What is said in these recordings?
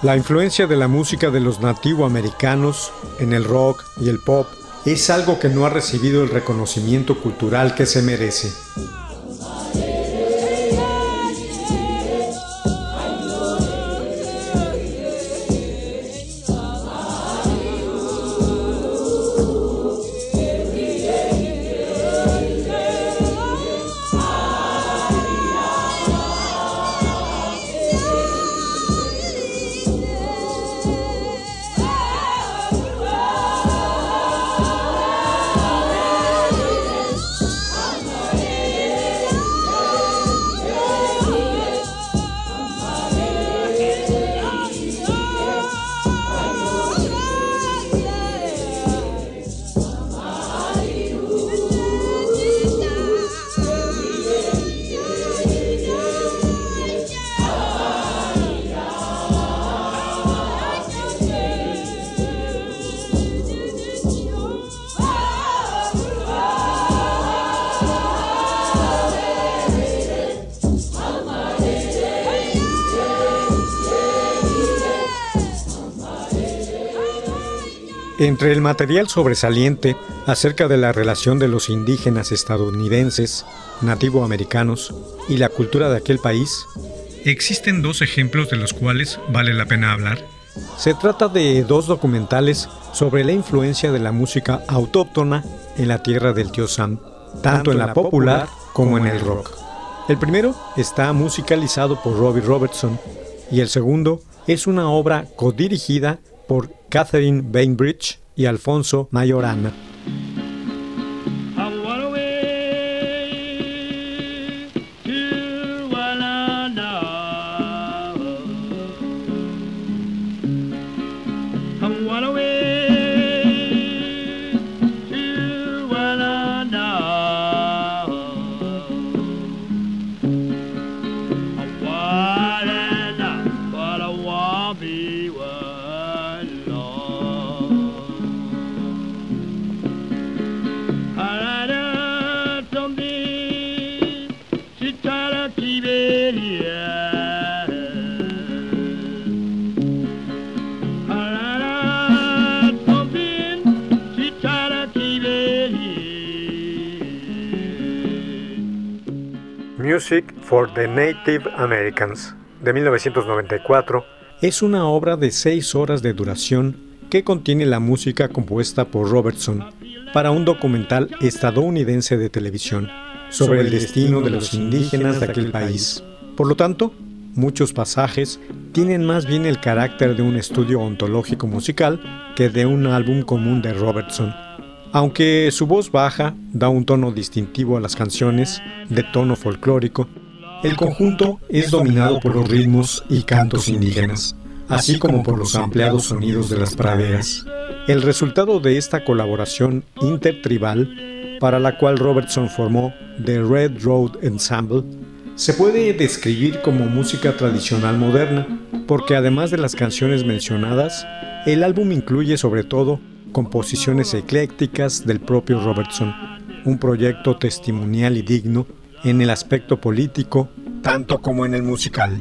La influencia de la música de los nativoamericanos en el rock y el pop es algo que no ha recibido el reconocimiento cultural que se merece. Entre el material sobresaliente acerca de la relación de los indígenas estadounidenses, nativoamericanos y la cultura de aquel país, existen dos ejemplos de los cuales vale la pena hablar. Se trata de dos documentales sobre la influencia de la música autóctona en la tierra del tío Sam, tanto en la popular como en el rock. El primero está musicalizado por Robbie Robertson y el segundo es una obra codirigida por Catherine Bainbridge y Alfonso Mayorana. For the Native Americans, de 1994, es una obra de seis horas de duración que contiene la música compuesta por Robertson para un documental estadounidense de televisión sobre el destino de los indígenas de aquel país. Por lo tanto, muchos pasajes tienen más bien el carácter de un estudio ontológico musical que de un álbum común de Robertson. Aunque su voz baja da un tono distintivo a las canciones, de tono folclórico, el conjunto es dominado por los ritmos y cantos indígenas, así como por los ampliados sonidos de las praderas. El resultado de esta colaboración intertribal, para la cual Robertson formó The Red Road Ensemble, se puede describir como música tradicional moderna, porque además de las canciones mencionadas, el álbum incluye sobre todo composiciones eclécticas del propio Robertson, un proyecto testimonial y digno en el aspecto político, tanto como en el musical.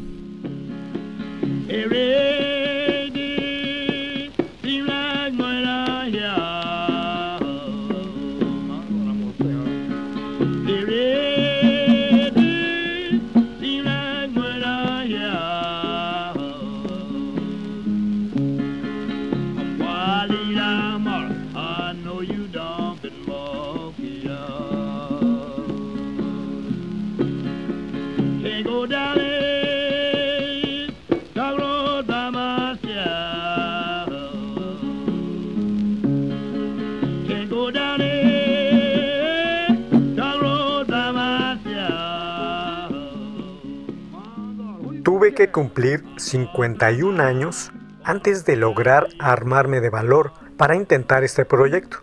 Tuve que cumplir 51 años antes de lograr armarme de valor para intentar este proyecto,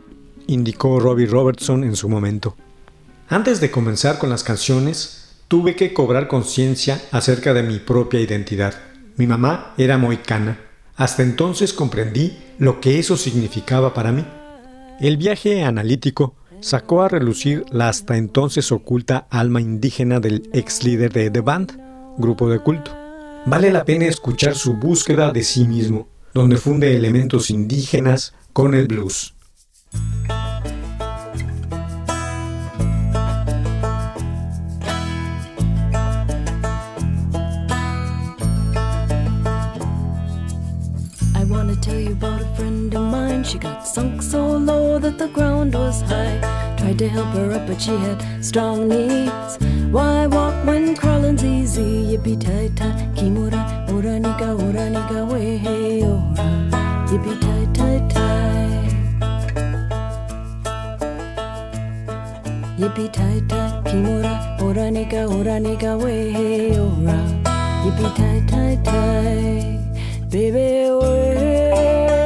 indicó Robbie Robertson en su momento. Antes de comenzar con las canciones, tuve que cobrar conciencia acerca de mi propia identidad. Mi mamá era moicana. Hasta entonces comprendí lo que eso significaba para mí. El viaje analítico sacó a relucir la hasta entonces oculta alma indígena del ex líder de The Band, grupo de culto. Vale la pena escuchar su búsqueda de sí mismo, donde funde elementos indígenas con el blues. She got sunk so low that the ground was high. Tried to help her up, but she had strong knees. Why walk when crawling's easy? Yippee tie tie, kimura, ora nika, ora nika, way hey ora. Yippee tie tie tie. Yippee tie tie, kimura, ora nika, ora nika, way hey ora. Yippee tie tie tie, baby way.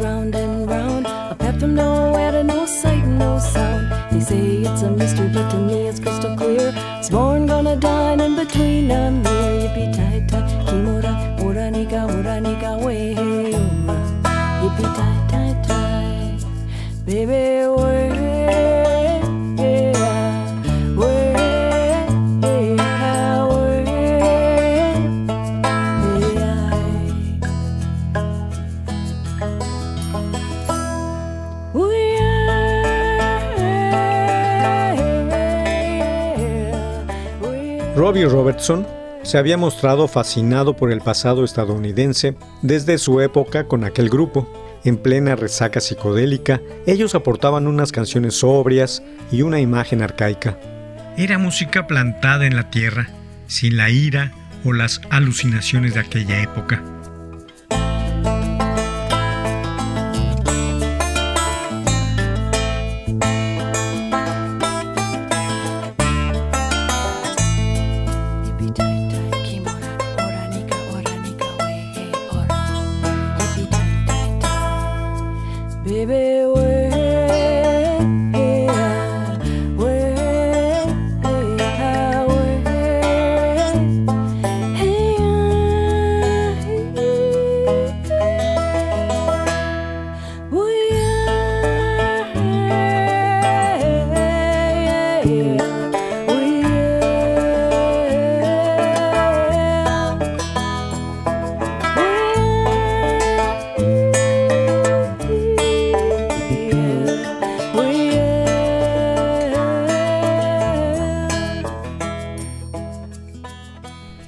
Round and round. A path from nowhere to no sight no sound. They say it's a mystery, but to me se había mostrado fascinado por el pasado estadounidense desde su época con aquel grupo. En plena resaca psicodélica, ellos aportaban unas canciones sobrias y una imagen arcaica. Era música plantada en la tierra, sin la ira o las alucinaciones de aquella época.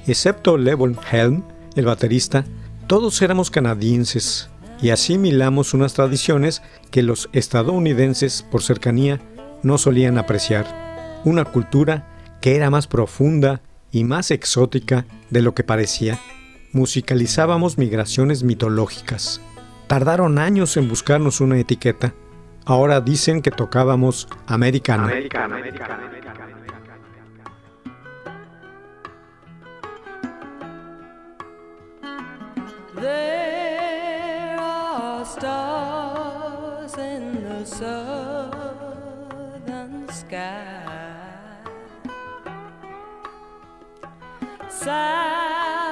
Excepto Levon Helm, el baterista, todos éramos canadienses y asimilamos unas tradiciones que los estadounidenses, por cercanía, no solían apreciar. Una cultura que era más profunda y más exótica de lo que parecía. Musicalizábamos migraciones mitológicas. Tardaron años en buscarnos una etiqueta. Ahora dicen que tocábamos americano. There are stars in the southern sky. Southward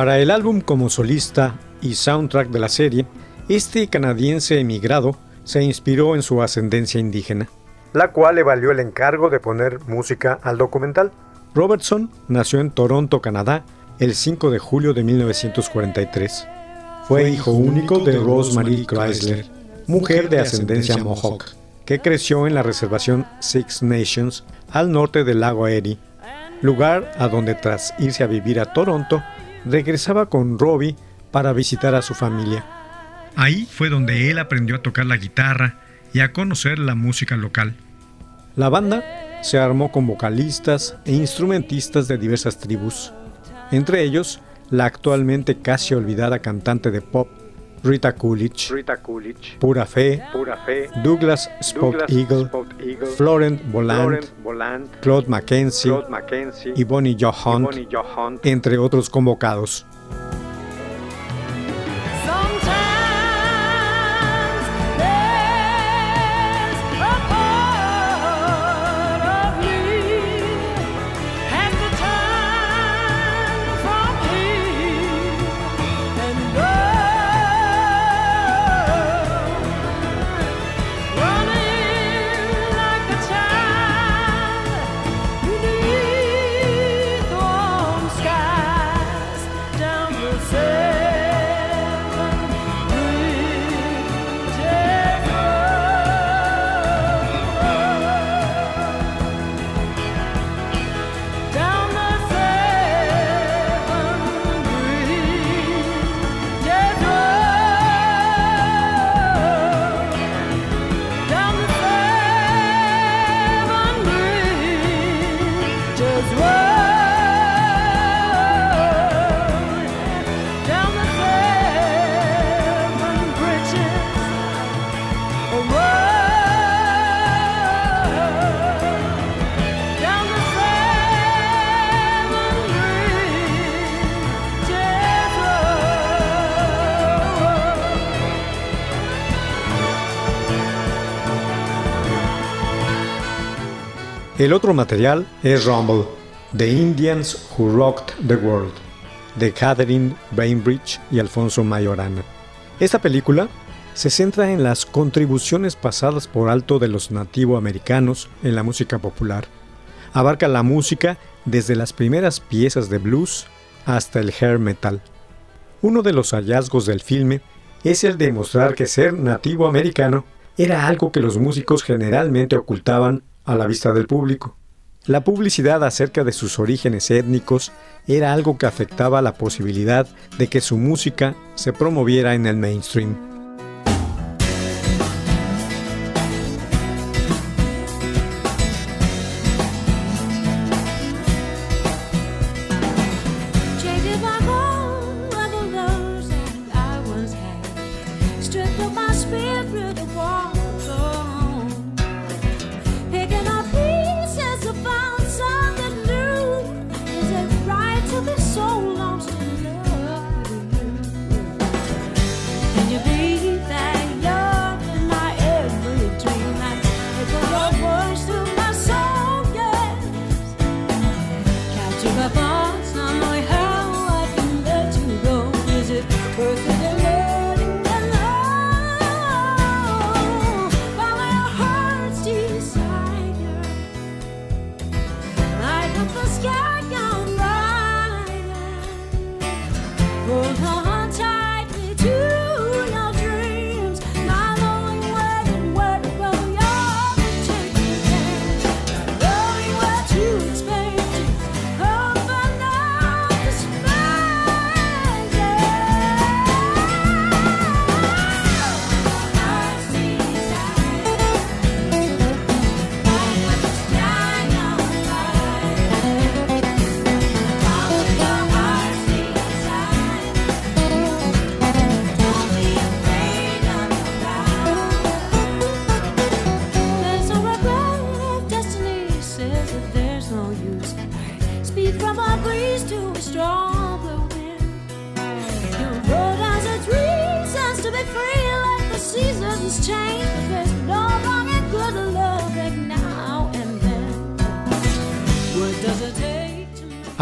Para el álbum como solista y soundtrack de la serie, este canadiense emigrado se inspiró en su ascendencia indígena, la cual le valió el encargo de poner música al documental. Robertson nació en Toronto, Canadá, el 5 de julio de 1943. Fue hijo único de Rosemary Chrysler, mujer de ascendencia Mohawk, que creció en la reservación Six Nations al norte del lago Erie, lugar a donde tras irse a vivir a Toronto, regresaba con Robbie para visitar a su familia. Ahí fue donde él aprendió a tocar la guitarra y a conocer la música local. La banda se armó con vocalistas e instrumentistas de diversas tribus, entre ellos la actualmente casi olvidada cantante de pop Rita Coolidge, Pura Fe, Douglas Spot Eagle, Florent Volant, Claude Mackenzie, y Bonnie Joe Hunt, entre otros convocados. El otro material es Rumble, The Indians Who Rocked the World, de Catherine Bainbridge y Alfonso Mayorana. Esta película se centra en las contribuciones pasadas por alto de los nativoamericanos en la música popular. Abarca la música desde las primeras piezas de blues hasta el hair metal. Uno de los hallazgos del filme es el de mostrar que ser nativo americano era algo que los músicos generalmente ocultaban a la vista del público. La publicidad acerca de sus orígenes étnicos era algo que afectaba la posibilidad de que su música se promoviera en el mainstream.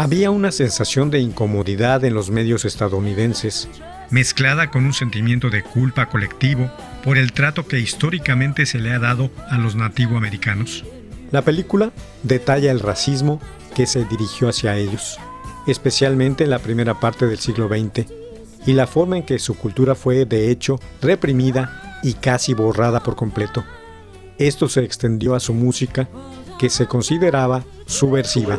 Había una sensación de incomodidad en los medios estadounidenses, mezclada con un sentimiento de culpa colectivo por el trato que históricamente se le ha dado a los nativoamericanos. La película detalla el racismo que se dirigió hacia ellos, especialmente en la primera parte del siglo XX, y la forma en que su cultura fue, de hecho, reprimida y casi borrada por completo. Esto se extendió a su música, que se consideraba subversiva.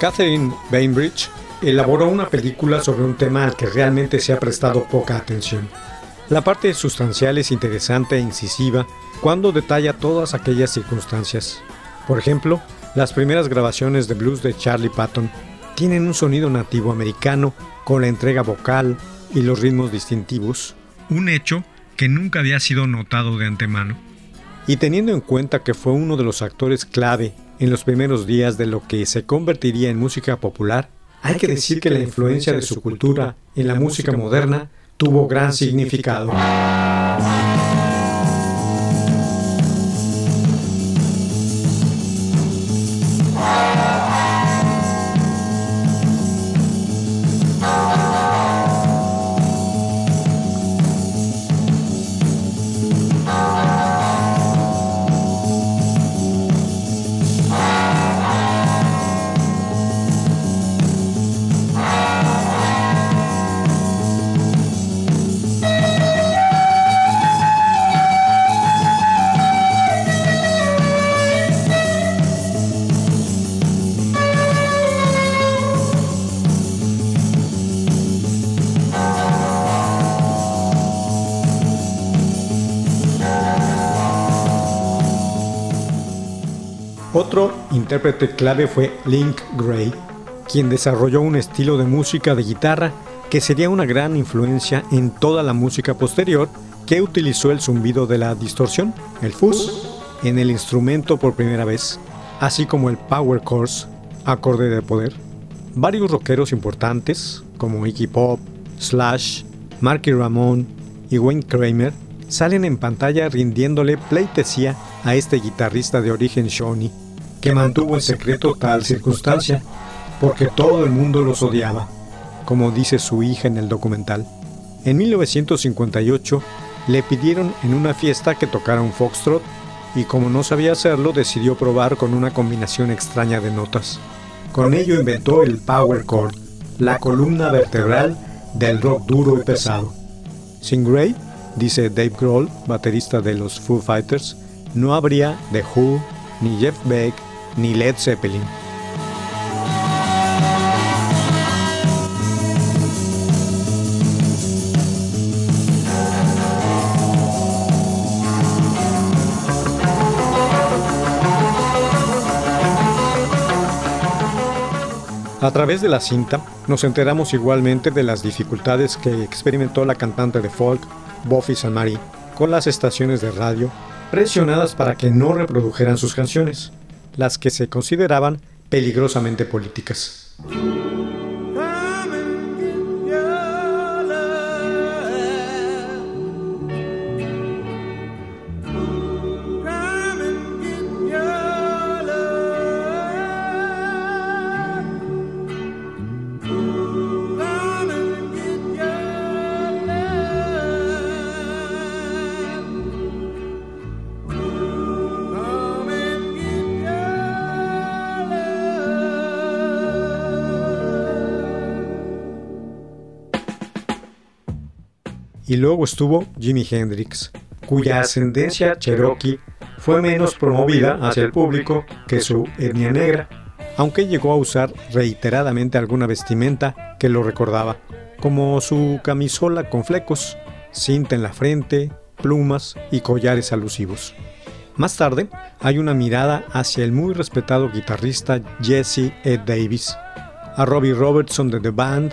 Catherine Bainbridge elaboró una película sobre un tema al que realmente se ha prestado poca atención. La parte sustancial es interesante e incisiva cuando detalla todas aquellas circunstancias. Por ejemplo, las primeras grabaciones de blues de Charlie Patton tienen un sonido nativo americano con la entrega vocal y los ritmos distintivos, un hecho que nunca había sido notado de antemano. Y teniendo en cuenta que fue uno de los actores clave en los primeros días de lo que se convertiría en música popular, hay que decir que la influencia de su cultura en la música moderna tuvo gran significado. Intérprete clave fue Link Gray, quien desarrolló un estilo de música de guitarra que sería una gran influencia en toda la música posterior que utilizó el zumbido de la distorsión, el fuzz, en el instrumento por primera vez, así como el power chords, acorde de poder. Varios rockeros importantes, como Iggy Pop, Slash, Marky Ramone y Wayne Kramer, salen en pantalla rindiéndole pleitesía a este guitarrista de origen Shawnee que mantuvo en secreto tal circunstancia, porque todo el mundo los odiaba, como dice su hija en el documental. En 1958 le pidieron en una fiesta que tocara un foxtrot y como no sabía hacerlo decidió probar con una combinación extraña de notas. Con ello inventó el power chord, la columna vertebral del rock duro y pesado. Sin Gray, dice Dave Grohl, baterista de los Foo Fighters, no habría The Who, ni Jeff Beck, ni Led Zeppelin. A través de la cinta nos enteramos igualmente de las dificultades que experimentó la cantante de folk Buffy Samari con las estaciones de radio presionadas para que no reprodujeran sus canciones, las que se consideraban peligrosamente políticas. Luego estuvo Jimi Hendrix, cuya ascendencia cherokee fue menos promovida hacia el público que su etnia negra, aunque llegó a usar reiteradamente alguna vestimenta que lo recordaba, como su camisola con flecos, cinta en la frente, plumas y collares alusivos. Más tarde, hay una mirada hacia el muy respetado guitarrista Jesse Ed Davis, a Robbie Robertson de The Band,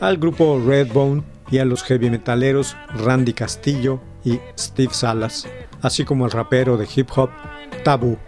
al grupo Redbone y a los heavy metaleros Randy Castillo y Steve Salas, así como al rapero de hip hop Taboo.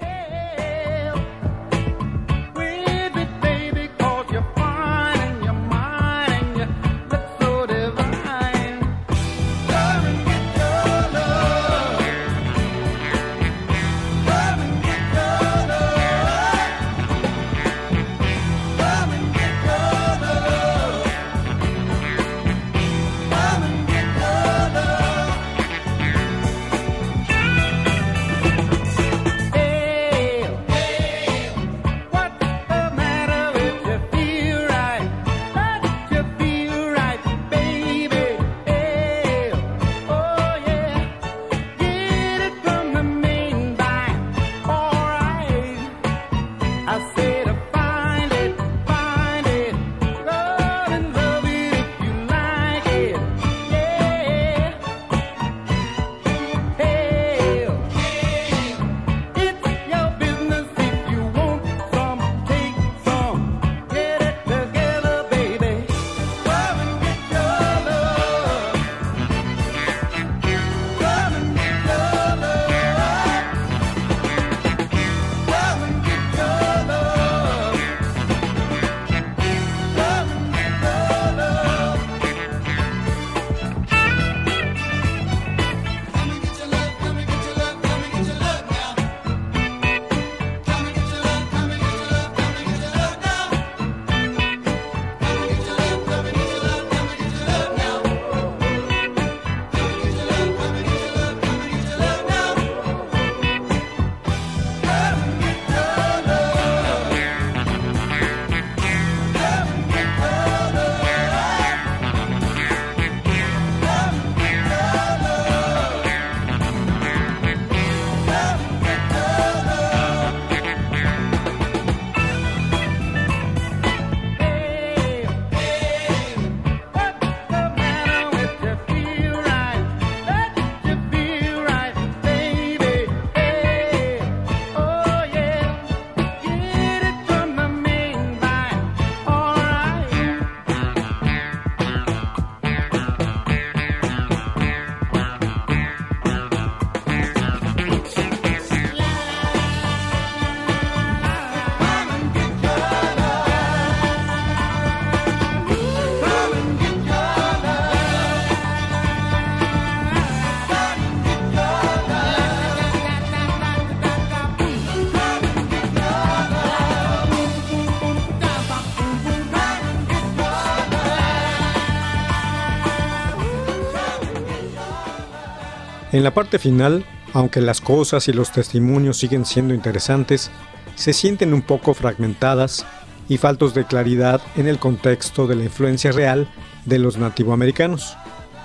En la parte final, aunque las cosas y los testimonios siguen siendo interesantes, se sienten un poco fragmentadas y faltos de claridad en el contexto de la influencia real de los nativoamericanos.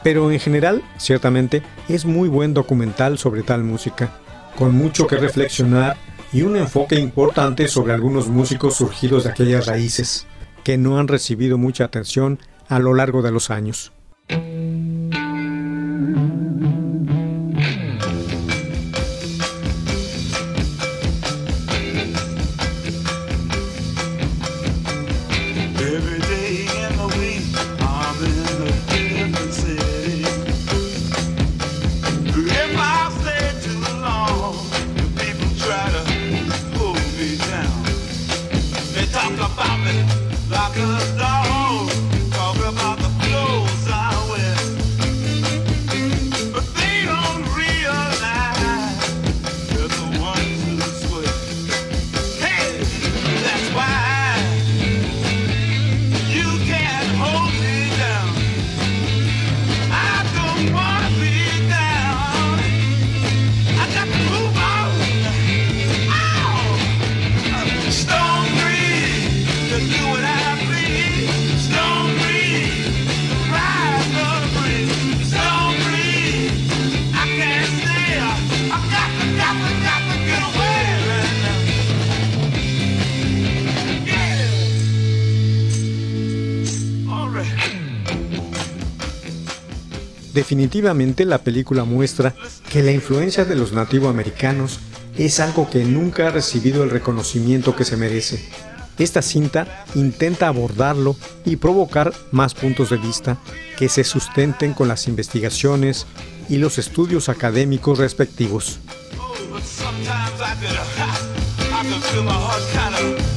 Pero en general, ciertamente, es muy buen documental sobre tal música, con mucho que reflexionar y un enfoque importante sobre algunos músicos surgidos de aquellas raíces, que no han recibido mucha atención a lo largo de los años. Definitivamente la película muestra que la influencia de los nativoamericanos es algo que nunca ha recibido el reconocimiento que se merece. Esta cinta intenta abordarlo y provocar más puntos de vista que se sustenten con las investigaciones y los estudios académicos respectivos.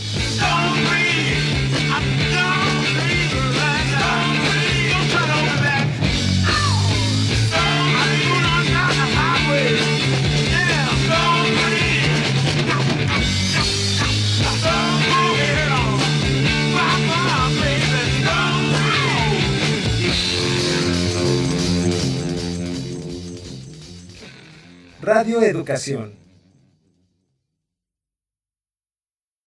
Radio Educación